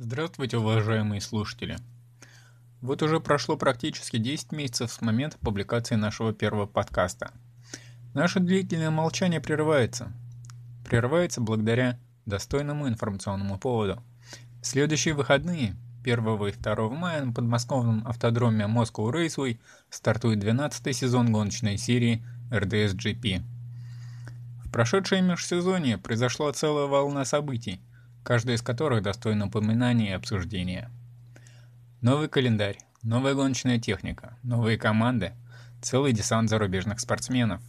Здравствуйте, уважаемые слушатели! Вот уже прошло практически 10 месяцев с момента публикации нашего первого подкаста. Наше длительное молчание прерывается. Прерывается благодаря достойному информационному поводу. В следующие выходные, 1 и 2 мая на подмосковном автодроме Moscow Raceway стартует 12 сезон гоночной серии RDS GP. В прошедшее межсезонье произошла целая волна событий, каждая из которых достойна упоминания и обсуждения. Новый календарь, новая гоночная техника, новые команды, целый десант зарубежных спортсменов.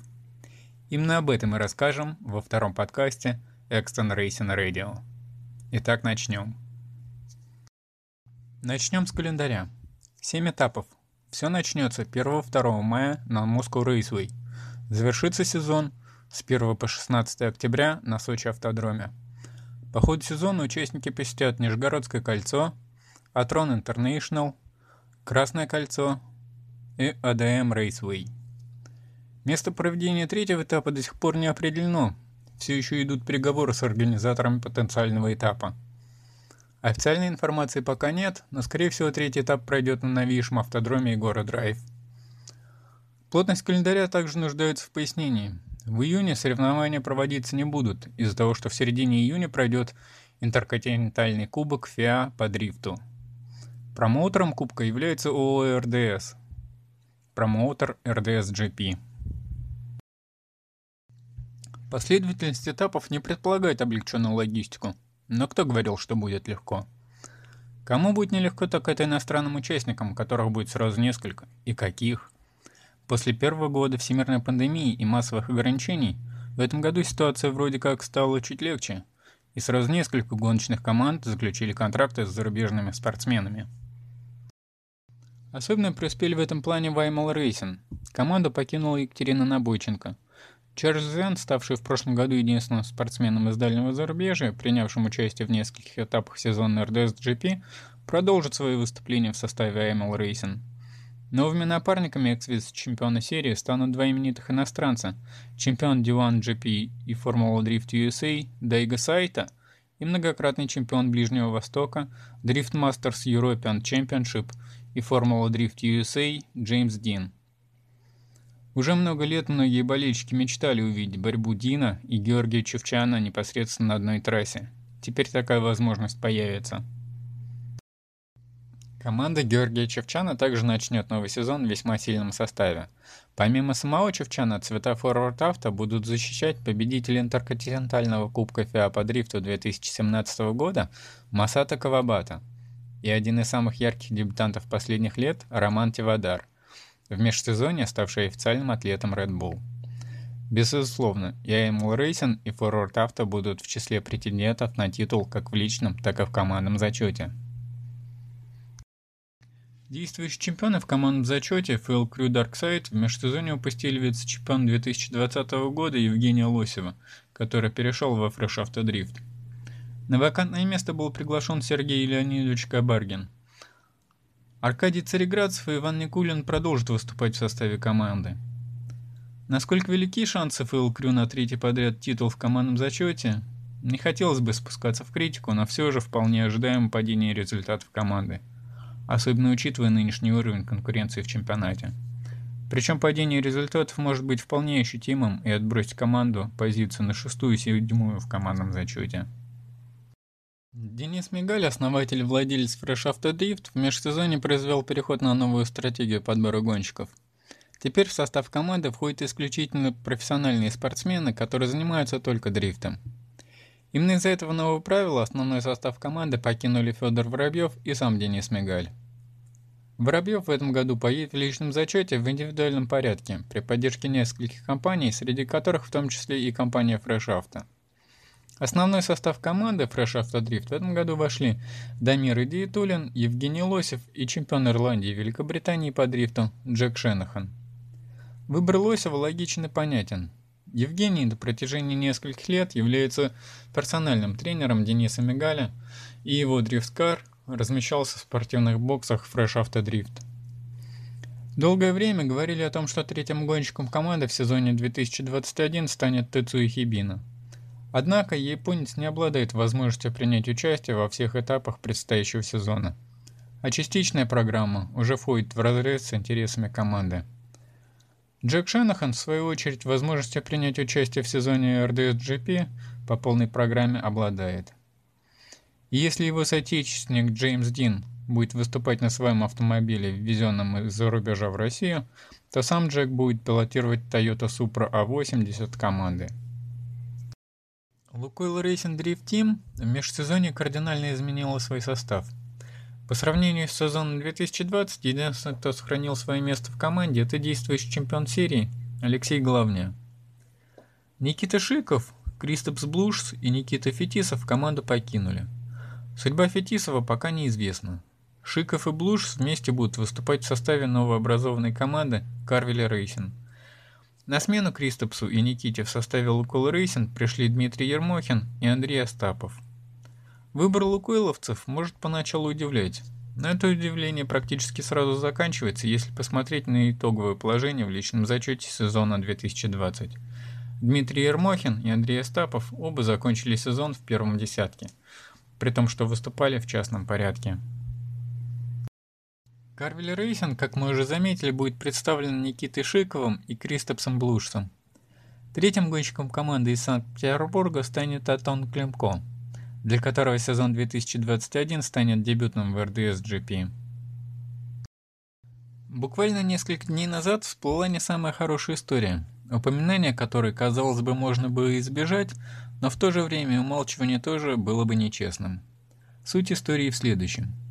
Именно об этом мы расскажем во втором подкасте Exton Racing Radio. Итак, начнем. Начнем с календаря. 7 этапов. Все начнется 1-2 мая на Moscow Raceway. Завершится сезон с 1 по 16 октября на Сочи автодроме. По ходу сезона участники посетят Нижегородское кольцо, Атрон Интернешнл, Красное кольцо и АДМ Рейсвей. Место проведения третьего этапа до сих пор не определено. Все еще идут переговоры с организаторами потенциального этапа. Официальной информации пока нет, но скорее всего третий этап пройдет на новейшем автодроме Егора Драйв. Плотность календаря также нуждается в пояснении. В июне соревнования проводиться не будут, из-за того, что в середине июня пройдет интерконтинентальный кубок ФИА по дрифту. Промоутером кубка является ООО РДС. Промоутер РДС GP. Последовательность этапов не предполагает облегченную логистику, но кто говорил, что будет легко? Кому будет нелегко, так это иностранным участникам, которых будет сразу несколько, и каких – После первого года всемирной пандемии и массовых ограничений, в этом году ситуация вроде как стала чуть легче, и сразу несколько гоночных команд заключили контракты с зарубежными спортсменами. Особенно преуспели в этом плане Ваймал Рейсин. Команду покинула Екатерина Набойченко. Чарльз Зен, ставший в прошлом году единственным спортсменом из дальнего зарубежья, принявшим участие в нескольких этапах сезона RDS GP, продолжит свои выступления в составе Ваймал Racing. Новыми напарниками экс-вице-чемпиона серии станут два именитых иностранца – чемпион D1 GP и Формула Drift USA Дайга Сайта и многократный чемпион Ближнего Востока Drift Masters European Championship и Формула Drift USA Джеймс Дин. Уже много лет многие болельщики мечтали увидеть борьбу Дина и Георгия Чевчана непосредственно на одной трассе. Теперь такая возможность появится. Команда Георгия Чевчана также начнет новый сезон в весьма сильном составе. Помимо самого Чевчана, цвета Forward Auto будут защищать победитель интерконтинентального Кубка ФИА по дрифту 2017 года Масата Кавабата и один из самых ярких дебютантов последних лет Роман Тивадар, в межсезонье ставший официальным атлетом Red Bull. Безусловно, и AML Racing и Forward Auto будут в числе претендентов на титул как в личном, так и в командном зачете. Действующие чемпионы в командном зачете FL Crew Darkside в межсезонье упустили вице-чемпион 2020 года Евгения Лосева, который перешел во Fresh Auto Drift. На вакантное место был приглашен Сергей Леонидович Кабаргин. Аркадий Цареградцев и Иван Никулин продолжат выступать в составе команды. Насколько велики шансы FL Crew на третий подряд титул в командном зачете, не хотелось бы спускаться в критику, но все же вполне ожидаемо падение результатов команды – особенно учитывая нынешний уровень конкуренции в чемпионате. Причем падение результатов может быть вполне ощутимым и отбросить команду позицию на шестую и седьмую в командном зачете. Денис Мигаль, основатель и владелец Fresh Auto Drift, в межсезонье произвел переход на новую стратегию подбора гонщиков. Теперь в состав команды входят исключительно профессиональные спортсмены, которые занимаются только дрифтом. Именно из-за этого нового правила основной состав команды покинули Федор Воробьев и сам Денис Мигаль. Воробьев в этом году поедет в личном зачете в индивидуальном порядке при поддержке нескольких компаний, среди которых в том числе и компания Fresh Auto. Основной состав команды Fresh Auto Drift в этом году вошли Дамир Идиетулин, Евгений Лосев и чемпион Ирландии и Великобритании по дрифту Джек Шенахан. Выбор Лосева логичен и понятен. Евгений на протяжении нескольких лет является персональным тренером Дениса Мигаля и его дрифткар размещался в спортивных боксах Fresh Auto Drift. Долгое время говорили о том, что третьим гонщиком команды в сезоне 2021 станет Тецуи Хибина. Однако японец не обладает возможностью принять участие во всех этапах предстоящего сезона, а частичная программа уже входит в разрез с интересами команды. Джек Шенахан, в свою очередь, возможностью принять участие в сезоне RDS-GP по полной программе обладает. Если его соотечественник Джеймс Дин будет выступать на своем автомобиле, ввезенном из-за рубежа в Россию, то сам Джек будет пилотировать Toyota Supra A80 команды. Lukoil Racing Drift Team в межсезонье кардинально изменила свой состав. По сравнению с сезоном 2020, единственный, кто сохранил свое место в команде, это действующий чемпион серии Алексей Головня. Никита Шиков, Кристопс Блушс и Никита Фетисов команду покинули. Судьба Фетисова пока неизвестна. Шиков и Блушс вместе будут выступать в составе новообразованной команды Carville Racing – на смену Кристопсу и Никите в составе Лукойл Racing пришли Дмитрий Ермохин и Андрей Остапов. Выбор лукойловцев может поначалу удивлять, но это удивление практически сразу заканчивается, если посмотреть на итоговое положение в личном зачете сезона 2020. Дмитрий Ермохин и Андрей Остапов оба закончили сезон в первом десятке, при том, что выступали в частном порядке. Carville Racing, как мы уже заметили, будет представлен Никитой Шиковым и Кристопсом Блушсом. Третьим гонщиком команды из Санкт-Петербурга станет Антон Климко, для которого сезон 2021 станет дебютным в RDS GP. Буквально несколько дней назад всплыла не самая хорошая история, упоминание которой, казалось бы, можно было избежать, но в то же время умалчивание тоже было бы нечестным. Суть истории в следующем –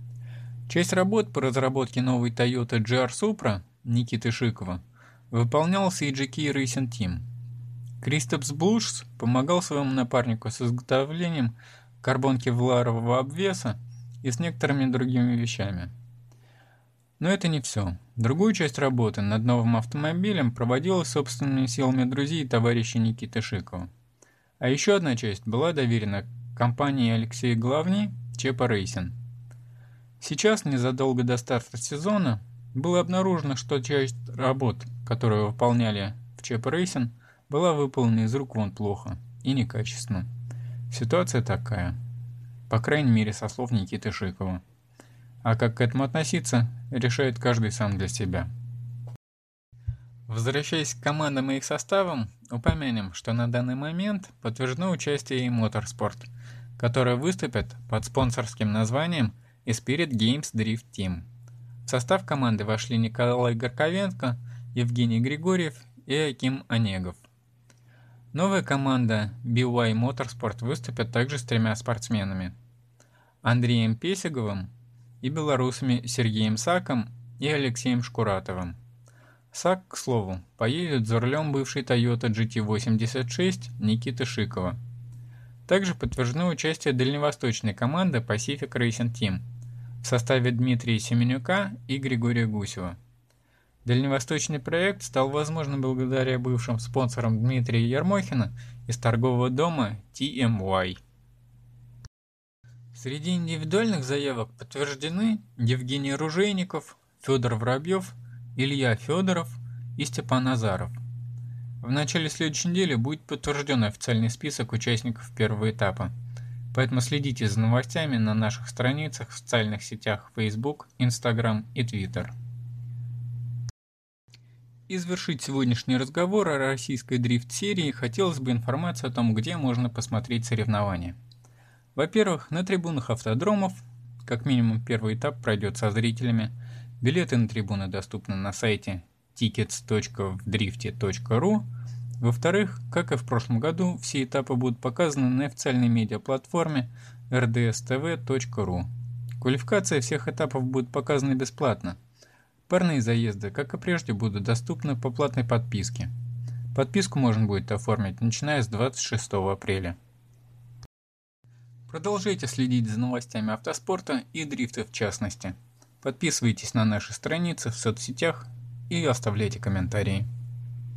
Часть работ по разработке новой Toyota GR Supra Никиты Шикова выполнялся и GK Racing Team. Кристопс Блушс помогал своему напарнику с изготовлением карбонки вларового обвеса и с некоторыми другими вещами. Но это не все. Другую часть работы над новым автомобилем проводилась собственными силами друзей и товарищей Никиты Шикова. А еще одна часть была доверена компании Алексея Главни Чепа Рейсин. Сейчас, незадолго до старта сезона, было обнаружено, что часть работ, которые выполняли в ЧП Рейсин, была выполнена из рук вон плохо и некачественно. Ситуация такая. По крайней мере, со слов Никиты Шикова. А как к этому относиться, решает каждый сам для себя. Возвращаясь к командам и их составам, упомянем, что на данный момент подтверждено участие и Motorsport, которые выступят под спонсорским названием – Spirit Games Drift Team. В состав команды вошли Николай Горковенко, Евгений Григорьев и Аким Онегов. Новая команда BY Motorsport выступит также с тремя спортсменами. Андреем Песиговым и белорусами Сергеем Саком и Алексеем Шкуратовым. Сак, к слову, поедет за рулем бывшей Toyota GT86 Никиты Шикова. Также подтверждено участие дальневосточной команды Pacific Racing Team – в составе Дмитрия Семенюка и Григория Гусева. Дальневосточный проект стал возможным благодаря бывшим спонсорам Дмитрия Ермохина из торгового дома TMY. Среди индивидуальных заявок подтверждены Евгений Ружейников, Федор Воробьев, Илья Федоров и Степан Азаров. В начале следующей недели будет подтвержден официальный список участников первого этапа. Поэтому следите за новостями на наших страницах в социальных сетях Facebook, Instagram и Twitter. И завершить сегодняшний разговор о российской дрифт-серии хотелось бы информацию о том, где можно посмотреть соревнования. Во-первых, на трибунах автодромов, как минимум первый этап пройдет со зрителями. Билеты на трибуны доступны на сайте tickets.vdrifte.ru во-вторых, как и в прошлом году, все этапы будут показаны на официальной медиаплатформе rdstv.ru. Квалификация всех этапов будет показана бесплатно. Парные заезды, как и прежде, будут доступны по платной подписке. Подписку можно будет оформить, начиная с 26 апреля. Продолжайте следить за новостями автоспорта и дрифта в частности. Подписывайтесь на наши страницы в соцсетях и оставляйте комментарии.